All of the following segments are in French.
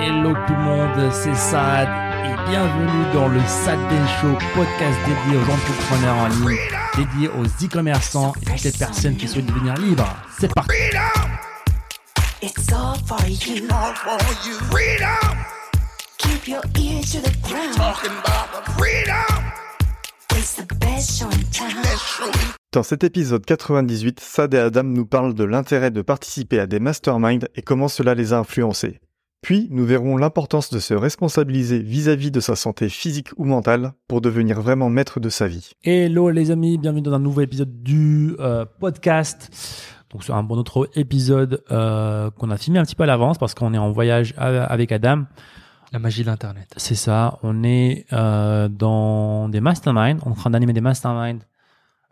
Hello tout le monde, c'est Sad et bienvenue dans le Sad Day Show, podcast dédié aux entrepreneurs en ligne, dédié aux e-commerçants et toutes les personnes qui souhaitent devenir libres. C'est parti. It's all for you. all for you. Freedom, Keep your ear to the ground. talking about the freedom. It's the best show in town. Show. Dans cet épisode 98, Sad et Adam nous parlent de l'intérêt de participer à des masterminds et comment cela les a influencés. Puis, nous verrons l'importance de se responsabiliser vis-à-vis de sa santé physique ou mentale pour devenir vraiment maître de sa vie. Hello les amis, bienvenue dans un nouvel épisode du euh, podcast. Donc c'est un bon autre épisode euh, qu'on a filmé un petit peu à l'avance parce qu'on est en voyage a- avec Adam. La magie de l'Internet. C'est ça, on est euh, dans des masterminds, en train d'animer des masterminds.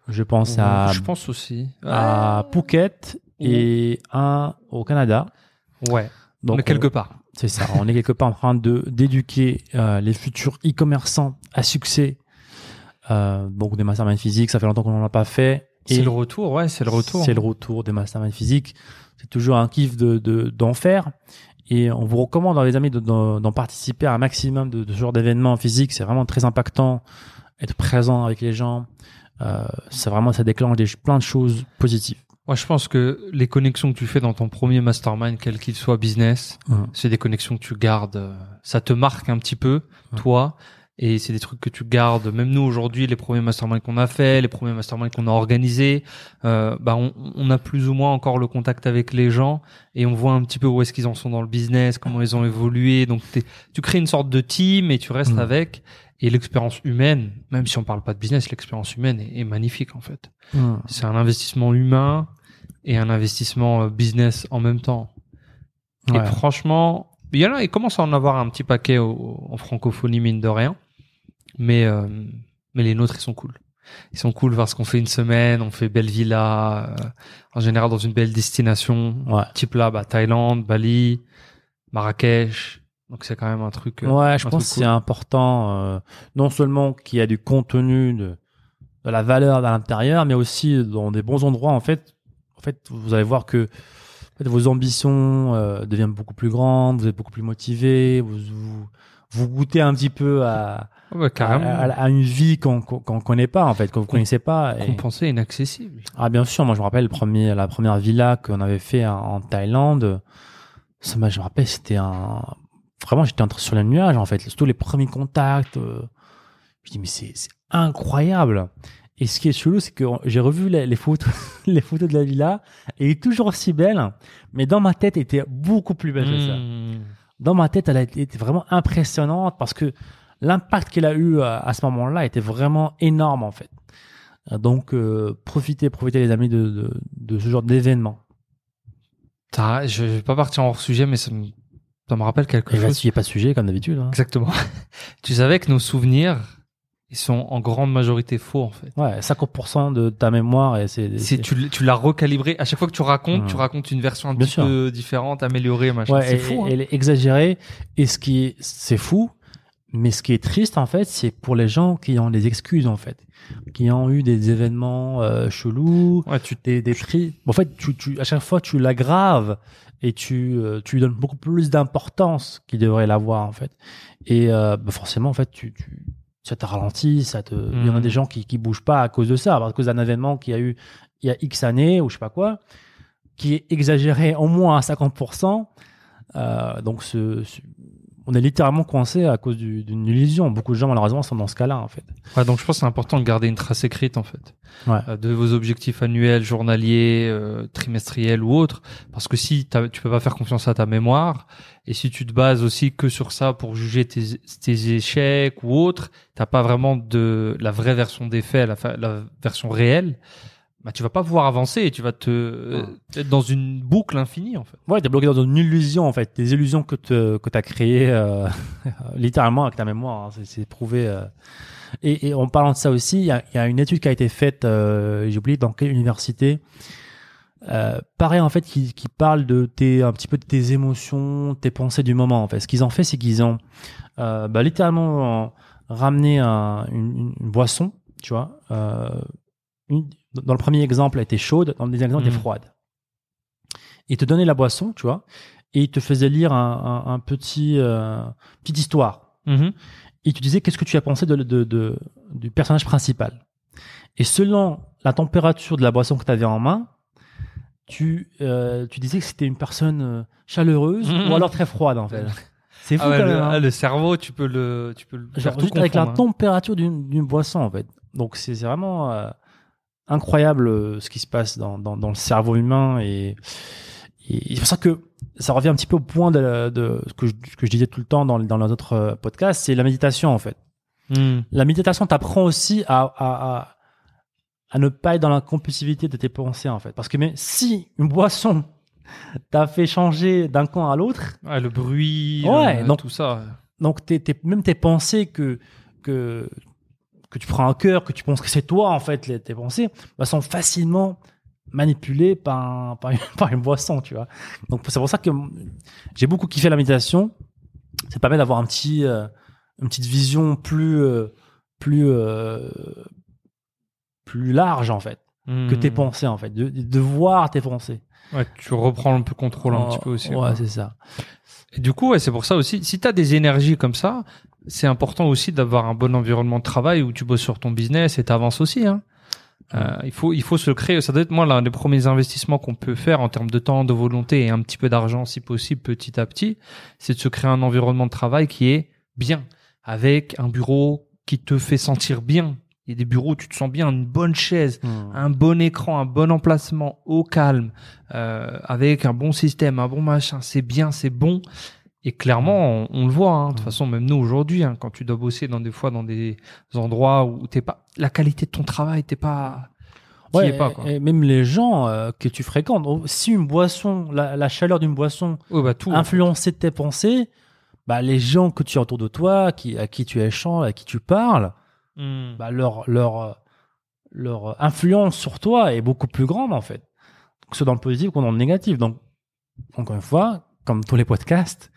Je pense à, Je pense aussi. à Phuket et un au Canada. Ouais. Donc on est quelque part. C'est ça, on est quelque part en train de d'éduquer euh, les futurs e-commerçants à succès. Euh, donc des masterminds physiques, ça fait longtemps qu'on n'en a pas fait. C'est le retour, ouais, c'est le retour. C'est le retour des masterminds physiques. C'est toujours un kiff de de- d'en faire. Et on vous recommande, les amis, de- d'en participer à un maximum de, de ce genre d'événements physiques. C'est vraiment très impactant. Être présent avec les gens, euh, c'est vraiment ça déclenche des, plein de choses positives. Moi, je pense que les connexions que tu fais dans ton premier mastermind, quel qu'il soit business, c'est des connexions que tu gardes. euh, Ça te marque un petit peu, toi. Et c'est des trucs que tu gardes. Même nous, aujourd'hui, les premiers masterminds qu'on a fait, les premiers masterminds qu'on a organisés, euh, bah, on, on a plus ou moins encore le contact avec les gens et on voit un petit peu où est-ce qu'ils en sont dans le business, comment ils ont évolué. Donc, tu crées une sorte de team et tu restes avec. Et l'expérience humaine, même si on parle pas de business, l'expérience humaine est, est magnifique, en fait. Mhm. C'est un investissement humain et un investissement euh, business en même temps. Et franchement, il y en a, il commence à en avoir un petit paquet au- en francophonie, mine de rien. Mais, euh, mais les nôtres, ils sont cool. Ils sont cool parce qu'on fait une semaine, on fait belle villa, euh, en général dans une belle destination. Ouais. Type là, bah, Thaïlande, Bali, Marrakech. Donc c'est quand même un truc. euh, Ouais, je pense que c'est important, euh, non seulement qu'il y a du contenu, de, de la valeur à l'intérieur, mais aussi dans des bons endroits. En fait, en fait, vous allez voir que en fait, vos ambitions euh, deviennent beaucoup plus grandes, vous êtes beaucoup plus motivé, vous, vous, vous goûtez un petit peu à, cool. Ouais, à, carrément. à- à une vie qu'on qu'on qu'on connaît pas, en fait, que vous connaissez pas. Et- Compensé, inaccessible. ah bien sûr, moi je me rappelle le premier, la première villa qu'on avait fait en, en Thaïlande. Ça, je me rappelle, c'était un vraiment j'étais sur les nuages en fait. Surtout les premiers contacts. euh, je dis mais c'est incroyable. Et ce qui est chelou, c'est que j'ai revu les, les photos, les photos de la villa. Elle est toujours aussi belle, mais dans ma tête, elle était beaucoup plus belle que ça Mmh. dans ma tête, elle a été été vraiment impressionnante parce que l'impact qu'elle a eu à, à ce moment-là était vraiment énorme en fait. Euh, Donc, euh, profitez, profitez les amis de, de, de ce genre d'événement. Je vais pas partir en hors sujet, mais ça me, ça me rappelle quelque Et là, chose. s'il n'y a pas de sujet, comme d'habitude. hein. Exactement. tu savais que nos souvenirs, ils sont en grande majorité faux, en fait. Ouais, 50% de ta mémoire, et c'est. Si c'est- tu, tu l'as recalibré, à chaque fois que tu racontes, tu racontes une version un Bien petit sûr. peu différente, améliorée, machin. Ouais, c'est fou. hein. Elle est exagérée. Et ce qui est, c'est fou. Mais ce qui est triste, en fait, c'est pour les gens qui ont des excuses, en fait. Qui ont eu des événements euh, chelous, Ouais, tu des, des tri- En fait, tu, tu, à chaque fois, tu l'aggraves et tu, euh, tu lui donnes beaucoup plus d'importance qu'il devrait l'avoir, en fait. Et euh, bah, forcément, en fait, tu, tu, ça te ralentit, ça te... il y en a Mhm. des gens qui, qui bougent pas à cause de ça, à cause d'un événement qu'il y a eu il y a X années ou je sais pas quoi, qui est exagéré au moins à 50%. Euh, donc, ce, ce- on est littéralement coincé à cause du- d'une illusion. Beaucoup de gens, malheureusement, sont dans ce cas-là, en fait. Ouais, donc je pense que c'est important de garder une trace écrite en fait Ouais. Euh, de vos objectifs annuels, journaliers, euh, trimestriels ou autres. Parce que si tu peux pas faire confiance à ta mémoire et si tu te bases aussi que sur ça pour juger tes, tes échecs ou autres, t'as pas vraiment de la vraie version des faits, la, la version réelle. Bah, tu vas pas pouvoir avancer et tu vas te euh, être dans une boucle infinie en fait. Ouais, t'es bloqué dans une illusion en fait, des illusions que tu que t'as créées euh, littéralement avec ta mémoire. hein. C'est- C'est prouvé. euh. Et, et en parlant de ça aussi, il y a, y a une étude qui a été faite, euh, j'ai oublié dans quelle université. Euh, pareil en fait, qui, qui parle de tes un petit peu de tes émotions, tes pensées du moment. En fait, ce qu'ils ont fait, c'est qu'ils ont euh, bah, littéralement ramené un- une, une boisson, tu vois. Euh, une- dans le premier exemple, elle était chaude, dans le deuxième exemple, elle était Mhm. froide. Et te donner la boisson, tu vois. et il te faisait lire un, un, un petit euh, petite histoire. Mhm. Et tu disais qu'est-ce que tu as pensé de, de, de- du personnage principal? Et selon la température de la boisson que tu avais en main, tu, euh, tu disais que c'était une personne euh, chaleureuse Mhm. ou alors très froide en fait. C'est fou Ah ouais, quand le, même. hein. ah, le cerveau, tu peux le, tu peux le Genre juste avec la hein. température d'une boisson en fait. Donc c'est c'est vraiment euh, incroyable euh, ce qui se passe dans, dans, dans le cerveau humain et, et c'est pour ça que ça revient un petit peu au point de, de ce, que je, ce que je disais tout le temps dans, dans autres euh, podcasts, c'est la méditation en fait. Hmm. La méditation t'apprend aussi à, à, à, à ne pas être dans la compulsivité de tes pensées en fait. Parce que mais si une boisson t'a fait changer d'un camp à l'autre, Ouais, le bruit, Ouais, donc- tout ça. donc même tes pensées que, que, que tu prends à cœur, que tu penses que c'est toi en fait, les- tes pensées, bah, sont facilement manipulées par, un- par, une, par une boisson, tu vois. Donc c'est pour ça que j'ai beaucoup kiffé la méditation. Ça permet d'avoir un petit, euh, une petite vision plus, euh, plus, euh, plus large en fait que tes pensées en fait, de, de voir tes pensées. Ouais, tu reprends un peu contrôle un Oh, petit peu aussi. Ouais, c'est ça. Et du coup, ouais, c'est pour ça aussi, si tu as des énergies comme ça, c'est important aussi d'avoir un bon environnement de travail où tu bosses sur ton business et tu avances aussi. Hein. Euh, il, faut, il faut se créer. Ça doit être, moi, l'un des premiers investissements qu'on peut faire en termes de temps, de volonté et un petit peu d'argent, si possible, petit à petit, c'est de se créer un environnement de travail qui est bien, avec un bureau qui te fait sentir bien. Il y a des bureaux où tu te sens bien, une bonne chaise, un bon écran, un bon emplacement, au calme, euh, avec un bon système, un bon machin, c'est bien, c'est bon. Et clairement, on, on le voit. hein. De toute Mm. façon, même nous aujourd'hui, hein, quand tu dois bosser dans des fois dans des endroits où t'es pas, la qualité de ton travail, t'es pas, Ouais, pas quoi. et même les gens euh, que tu fréquentes. Oh, Si une boisson, la, la chaleur d'une boisson bah tout. influençait tes pensées, bah les gens que tu as autour de toi, qui, à qui tu échanges, à qui tu parles, Mm. bah leur, leur, leur influence sur toi est beaucoup plus grande en fait. Que ce soit dans le positif ou dans le négatif. Donc, encore une fois, comme tous les podcasts,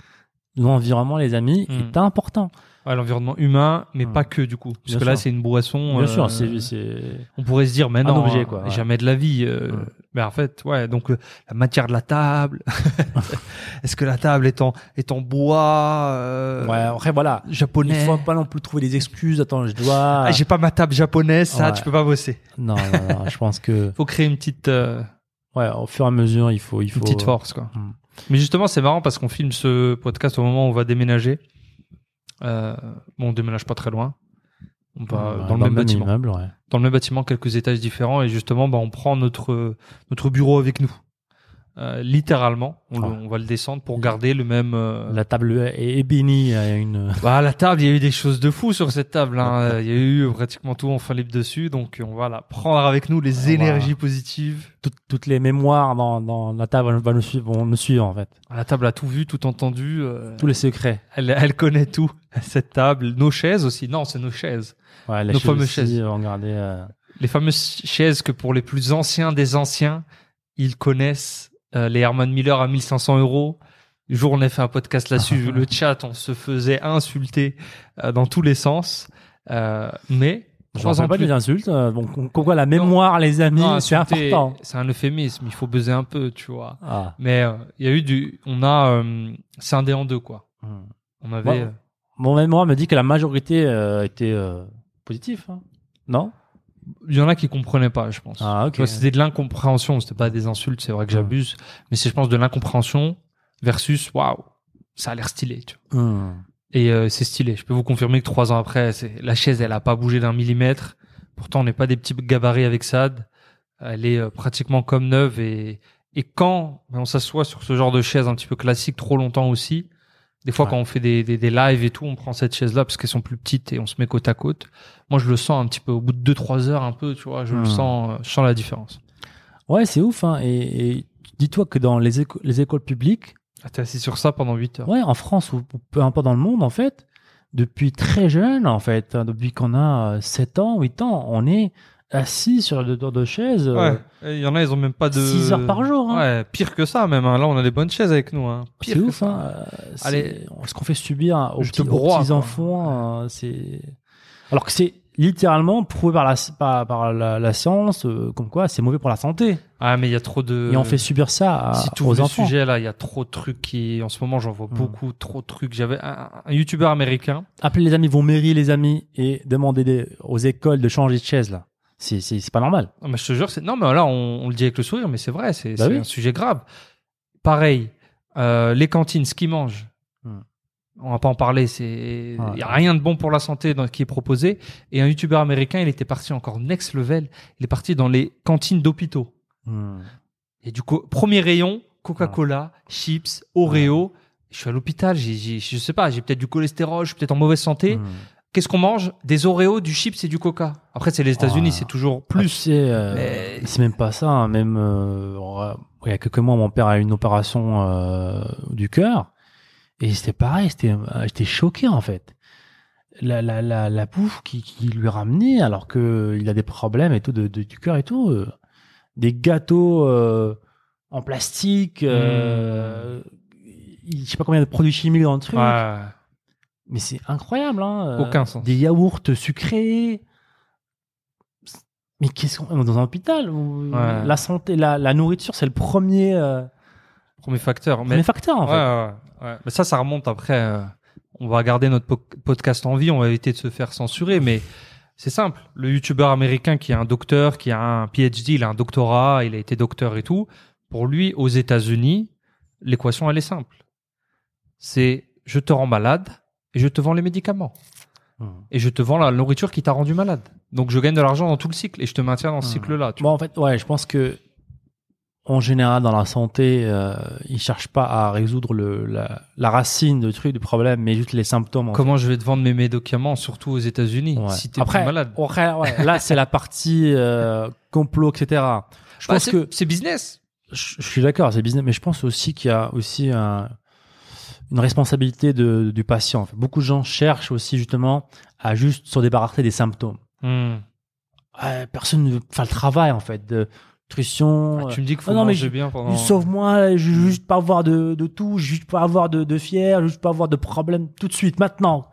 l'environnement, les amis, Mm. est important. Ouais, l'environnement humain, mais Mm. pas que du coup. Parce Bien que là, c'est une boisson. Bien euh, sûr, c'est, c'est... On pourrait se dire, mais non, objet, hein, quoi, ouais. jamais de la vie. euh, Mm. Mais en fait, ouais, donc euh, la matière de la table. Est-ce que la table est en, est en bois euh, Ouais, après voilà. japonais? Il faut pas non plus trouver des excuses. Attends, je dois. Ah, j'ai pas ma table japonaise, ça, tu peux pas bosser. Non, non, non, je pense que Faut créer une petite, euh, ouais, au fur et à mesure, il faut, il faut. une petite force, quoi. Mais justement, c'est marrant parce qu'on filme ce podcast au moment où on va déménager. Euh, bon, on déménage pas très loin. On va Ouais, dans le même bâtiment. immeuble, ouais. Dans le même bâtiment, quelques étages différents, et justement, bah, on prend notre notre bureau avec nous. Euh, littéralement, on, le- Ah. on va le descendre pour garder le même. euh, La table est, est bénie. Il y a une. Bah, la table, il y a eu des choses de fou sur cette table. hein. Il y a eu pratiquement tout en fin libre dessus, donc on va la prendre avec nous les On va- énergies positives. toutes, toutes les mémoires dans, dans la table vont nous suivre, vont nous suivre en fait. La table a tout vu, tout entendu. euh, Tous les secrets. elle, elle connaît tout. Cette table, nos chaises aussi. Non, c'est nos chaises. Ouais, les Nos fameuses aussi, chaises. Euh, Les fameuses chaises que pour les plus anciens des anciens, ils connaissent. Euh, les Herman Miller à 1500 euros. Le jour où on a fait un podcast là-dessus, le chat, on se faisait insulter euh, dans tous les sens. Euh, mais Je trois ans pas plus des insultes. euh, Donc, on- pourquoi la mémoire, les amis, c'est important. C'est un euphémisme. Il faut buzzer un peu, tu vois. Ah. Mais euh, il y a eu du, on a euh, scindé en deux quoi. Hmm. On avait, Mon mémoire me dit que la majorité euh, était euh, positive. hein. Non? Il y en a qui comprenaient pas, je pense. Ah, C'était de l'incompréhension. C'était pas des insultes. C'est vrai que Hmm. j'abuse, mais c'est je pense de l'incompréhension versus waouh, ça a l'air stylé. Tu vois. Hmm. Et euh, c'est stylé. Je peux vous confirmer que trois ans après, c'est la chaise, elle a pas bougé d'un millimètre. Pourtant, on n'est pas des petits gabarits avec Sad. Elle est euh, pratiquement comme neuve et et quand on s'assoit sur ce genre de chaise un petit peu classique trop longtemps aussi, des fois Ouais. quand on fait des, des, des lives et tout, on prend cette chaise-là parce qu'elles sont plus petites et on se met côte à côte. Moi, je le sens un petit peu au bout de deux trois heures, un peu, tu vois, je le Hmm. sens, euh, je sens la différence. Ouais, c'est ouf. Hein. Et, et dis-toi que dans les, éco- les écoles publiques, Ah, T'es assis sur ça pendant 8 heures. ouais, en France ou, peu importe dans le monde, en fait, depuis très jeune, en fait, hein, depuis qu'on a euh, 7 ans, 8 ans, on est assis sur le dos de chaise euh, Ouais. Il y en a, ils ont même pas de. 6 heures par jour. Hein. Ouais, pire que ça même. hein. Là, on a des bonnes chaises avec nous. Hein. Pire C'est que ouf. ça. Hein. euh, Allez. ce qu'on fait subir aux petits, broie, petits quoi. enfants, euh, c'est. Alors que c'est littéralement prouvé par la, par, par la, la science, euh, comme quoi c'est mauvais pour la santé. Ah, mais il y a trop de. Et on fait subir ça à, si tu aux le enfants. sujet là, il y a trop de trucs qui, en ce moment, j'en vois Mm. beaucoup, trop de trucs. J'avais un, un youtubeur américain. Appelez les amis, vont mairie les amis et demandez des- aux écoles de changer de chaise là. C'est pas normal. Mais je te jure, non, mais là, on, on le dit avec le sourire, mais c'est vrai, c'est Bah oui. un sujet grave. Pareil, euh, les cantines, ce qu'ils mangent. Hmm. On va pas en parler, c'est il Ouais. y a rien de bon pour la santé dans qui est proposé. Et un youtubeur américain, il était parti encore next level. Il est parti dans les cantines d'hôpitaux. Hmm. Et du coup, premier rayon, Coca-Cola, chips, Oreo. Je suis à l'hôpital, je sais pas, j'ai peut-être du cholestérol, je suis peut-être en mauvaise santé. Hmm. Qu'est-ce qu'on mange Des Oreos, du chips et du Coca. Après, c'est les États-Unis, Ah. c'est toujours Ah, plus. sais, euh, Mais- c'est même pas ça. hein, Même euh, il y a quelques mois, mon père a eu une opération euh, du cœur et c'était pareil. C'était, euh, j'étais choqué en fait. La la la, la bouffe qui, qui lui ramenait alors que il a des problèmes et tout de, de- du cœur et tout. euh, des gâteaux euh, en plastique. Euh, il- Je sais pas combien de produits chimiques dans le truc. Ouais. Mais c'est incroyable, hein. euh, Aucun sens. Des yaourts sucrés. Mais qu'est-ce qu'on est dans un hôpital où Ouais. La santé, la, la nourriture, c'est le premier, euh, Premier facteur. premier Mais, facteur en fait. ouais, ouais. mais ça, ça remonte après. euh, on va garder notre po- podcast en vie, on va éviter de se faire censurer, mais c'est simple. Le youtubeur américain qui est un docteur, qui a un PhD, il a un doctorat, il a été docteur et tout. Pour lui, aux États-Unis, l'équation, elle est simple. C'est je te rends malade et je te vends les médicaments. Hmm. Et je te vends la nourriture qui t'a rendu malade. Donc je gagne de l'argent dans tout le cycle et je te maintiens dans ce Hmm. cycle-là. Bon, en fait, ouais, je pense que en général, dans la santé, euh, ils cherchent pas à résoudre le, la, la racine de truc, du problème, mais juste les symptômes. en Comment je vais te vendre mes médicaments, surtout aux États-Unis. Ouais. si t'es malade? après, ouais, là, c'est la partie euh, complot, etc. Je Bah, pense que c'est business. je, je suis d'accord, c'est business, mais je pense aussi qu'il y a aussi un- une responsabilité de, du patient. Beaucoup de gens cherchent aussi justement à juste se débarrasser des symptômes. Hmm. Personne ne veut faire le travail en fait de nutrition. Ah, tu me dis qu'il faut Ah non, mais je- bien pendant. Sauve-moi, je veux juste pas avoir de, de tout, juste pas avoir de, de fièvre, juste pas avoir de problème tout de suite, maintenant.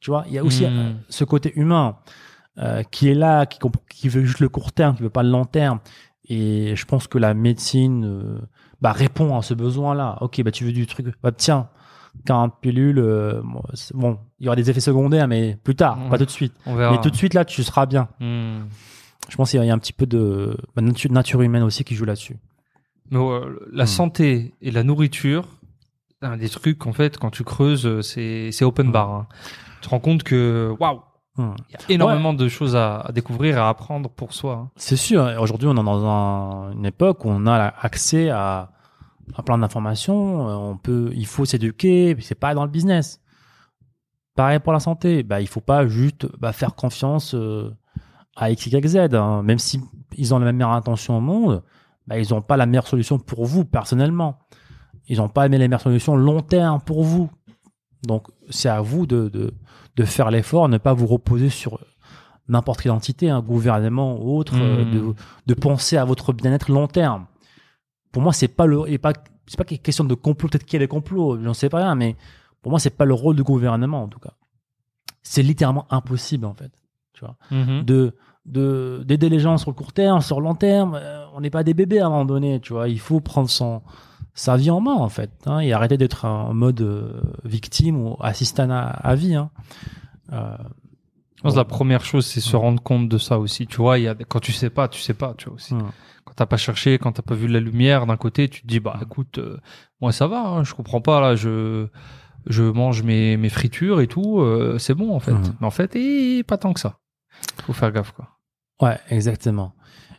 Tu vois, il y a aussi Hmm. euh, ce côté humain euh, qui est là, qui, qui veut juste le court terme, qui veut pas le long terme. Et je pense que la médecine euh, bah, répond à ce besoin-là. Ok, bah tu veux du truc, bah tiens, 40 pilules, euh, bon, il y aura des effets secondaires, mais plus tard, Ouais. pas tout de suite. On verra. Mais tout de suite là, tu seras bien. Hmm. Je pense qu'il y a un petit peu de bah, nature, nature humaine aussi qui joue là-dessus. Mais la Hmm. santé et la nourriture, un des trucs en fait quand tu creuses, c'est open Hmm. bar. hein. Tu te rends compte que waouh, il y a énormément de choses à, à découvrir et à apprendre pour soi. hein. C'est sûr. Aujourd'hui, on est dans un- une époque où on a accès à, à plein d'informations. Euh, On peut, il faut s'éduquer. C'est pas dans le business. Pareil pour la santé. Bah, il faut pas juste bah, faire confiance euh, à X, Y, Z. hein. Même si ils ont la meilleure intention au monde, bah, ils n'ont pas la meilleure solution pour vous personnellement. Ils n'ont pas les meilleures solutions long terme pour vous. Donc, c'est à vous de, de, de faire l'effort, ne pas vous reposer sur n'importe quelle entité, un gouvernement ou autre, euh, de, de penser à votre bien-être long terme. Pour moi, c'est pas le, et pas, c'est pas question de complot. Peut-être qu'il y a des complots, j'en sais pas rien, mais pour moi, c'est pas le rôle du gouvernement en tout cas. C'est littéralement impossible en fait. Tu vois, de de d'aider les gens sur le court terme, sur le long terme. euh, on n'est pas des bébés à un moment donné. Tu vois, il faut prendre son sa vie en main en fait, hein, et arrêter d'être en mode euh, victime ou assistant à, à vie. Hein. Euh, pense que la première chose, c'est se rendre compte de ça aussi. Tu vois, il y a, quand tu sais pas, tu sais pas, tu vois aussi. Quand t'as pas cherché, quand t'as pas vu la lumière d'un côté, tu te dis, bah, écoute, euh, moi, ça va, hein, je comprends pas, là, je, je mange mes, mes fritures et tout, euh, c'est bon, en fait. Mais en fait, eh, pas tant que ça. Faut faire gaffe, quoi. Ouais, exactement.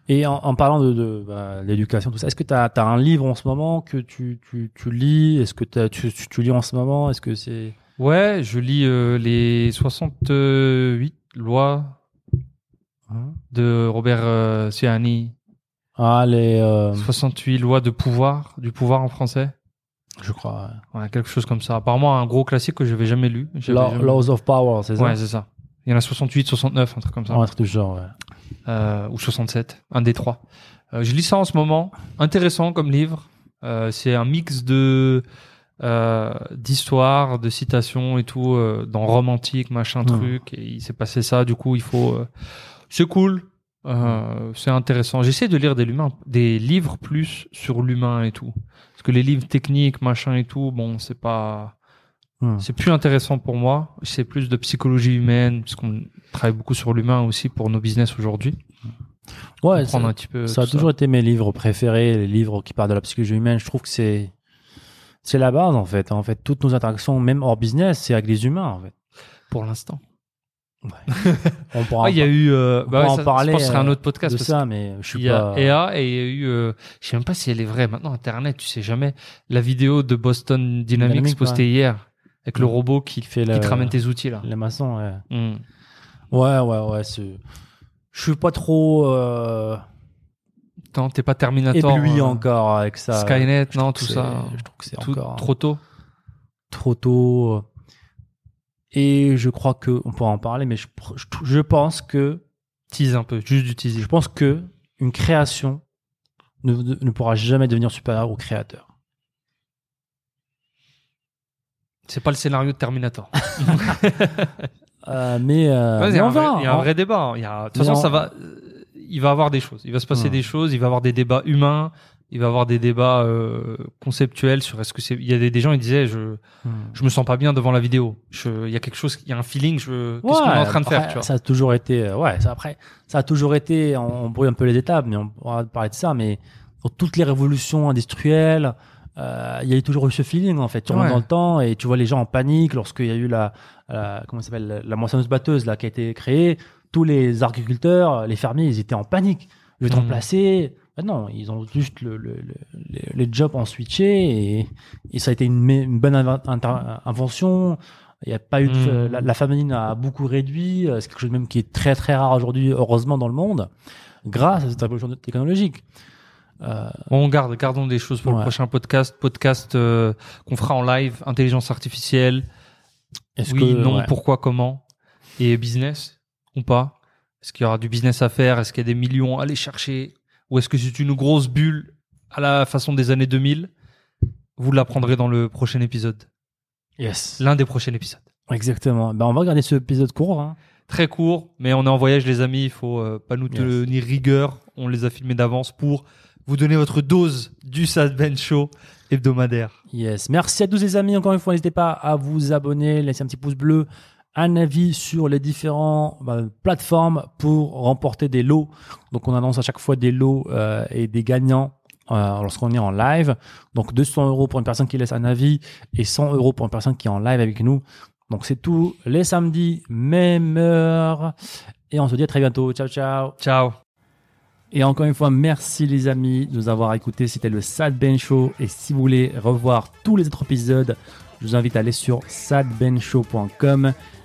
Et en, en parlant de, de bah, l'éducation, tout ça, est-ce que tu as, un livre en ce moment que tu, tu, tu lis? Est-ce que tu, tu lis en ce moment? Est-ce que c'est... Ouais, je lis euh, les 68 lois de Robert euh, Ciani. Ah, les... euh, 68 lois de pouvoir, du pouvoir en français. je crois... Ouais, quelque chose comme ça. Apparemment, un gros classique que j'avais jamais lu. ouais. J'avais Law- jamais- Laws of Power, c'est ça? Ouais, c'est ça. Il y en a 68, 69, un truc comme ça. Ouais, Un truc du genre, ouais. Euh, ou 67, un des trois. Euh, je lis ça en ce moment. Intéressant comme livre. Euh, c'est un mix de euh, d'histoires, de citations et tout, euh, dans romantique, machin truc. Et il s'est passé ça, du coup, il faut. euh, c'est cool, euh, c'est intéressant. J'essaie de lire des, des livres plus sur l'humain et tout. Parce que les livres techniques, machin et tout, bon, c'est pas. C'est plus intéressant pour moi. C'est plus de psychologie humaine, parce qu'on travaille beaucoup sur l'humain aussi pour nos business aujourd'hui. Ouais, ça, un petit peu. ça a toujours été mes livres préférés, les livres qui parlent de la psychologie humaine. Je trouve que c'est c'est la base en fait. En fait, toutes nos interactions, même hors business, c'est avec les humains en fait. pour l'instant. On pourra Ah, il y a eu. euh, on bah pourra ouais, en ça- parler, je pense que ce serait un euh, autre podcast. de parce ça, mais je suis Il y a pas. EA et il y a eu, euh, je sais même pas si elle est vraie. Maintenant, Internet, tu sais jamais. La vidéo de Boston Dynamics postée hier avec le robot qui, fait qui te ramène tes outils là. les maçons. Ouais, Hmm. ouais, ouais. ouais. Je suis pas trop euh, T'es pas Terminator. ébloui euh, encore avec ça. Skynet, non, tout ça. Je trouve que c'est Tout- encore trop tôt. trop tôt. Et je crois que on pourra en parler, mais je, je, je pense que Tease un peu, juste du teasing. je pense que une création ne, ne pourra jamais devenir supérieure au créateur. C'est pas le scénario de Terminator. Euh, mais, euh, Ouais, il y mais a on un vrai- verra. il y a un hein. vrai débat. hein. Il y a, de toute façon, on- ça va. Il va avoir des choses. Il va se passer Hmm. des choses. Il va avoir des débats humains. Il va avoir des débats euh, conceptuels sur est-ce que c'est. Il y a des, des gens ils disaient je Hmm. je me sens pas bien devant la vidéo. Je, il y a quelque chose, il y a un feeling. Je, qu'est-ce qu'on est en train de faire, tu vois? Ça a toujours été, euh, ouais, ça, après, ça a toujours été, on, on brouille un peu les étapes, mais on pourra parler de ça, mais dans toutes les révolutions industrielles, euh, il y a eu toujours eu ce feeling, en fait. Tu Ouais. dans le temps et tu vois les gens en panique lorsqu'il y a eu la, la comment s'appelle, la, la moissonneuse batteuse, là, qui a été créée. Tous les agriculteurs, les fermiers, ils étaient en panique. Je vais te remplacer. Ben non, ils ont juste le, le, le- les, jobs en switché et, et ça a été une, bonne invention. Il n'y a pas eu de, Mhm. la, la famine a beaucoup réduit. C'est quelque chose même qui est très très rare aujourd'hui, heureusement dans le monde, grâce à cette révolution technologique. Euh, On garde, gardons des choses pour le prochain podcast. Podcast euh, qu'on fera en live, intelligence artificielle. est-ce Oui, que non, ouais. pourquoi, comment Et business ou pas? Est-ce qu'il y aura du business à faire? Est-ce qu'il y a des millions à aller chercher? Ou est-ce que c'est une grosse bulle à la façon des années 2000 Vous l'apprendrez dans le prochain épisode. Yes, L'un des prochains épisodes. exactement. Ben on va regarder ce épisode court. Hein. Très court, mais on est en voyage, les amis. Il faut euh, pas nous Yes. tenir rigueur. On les a filmés d'avance pour vous donner votre dose du Sad Ben Show hebdomadaire. Yes. Merci à tous les amis. Encore une fois, n'hésitez pas à vous abonner, laisser un petit pouce bleu, un avis sur les différentes plateformes pour remporter des lots. Donc, on annonce à chaque fois des lots euh, et des gagnants euh, lorsqu'on est en live. Donc, 200 euros pour une personne qui laisse un avis et 100 euros pour une personne qui est en live avec nous. Donc, c'est tout les samedis, même heure. Et on se dit à très bientôt. Ciao, ciao. Ciao. Et encore une fois, merci les amis de nous avoir écoutés. C'était le Sad Ben Show. Et si vous voulez revoir tous les autres épisodes, je vous invite à aller sur sadbenshow.com.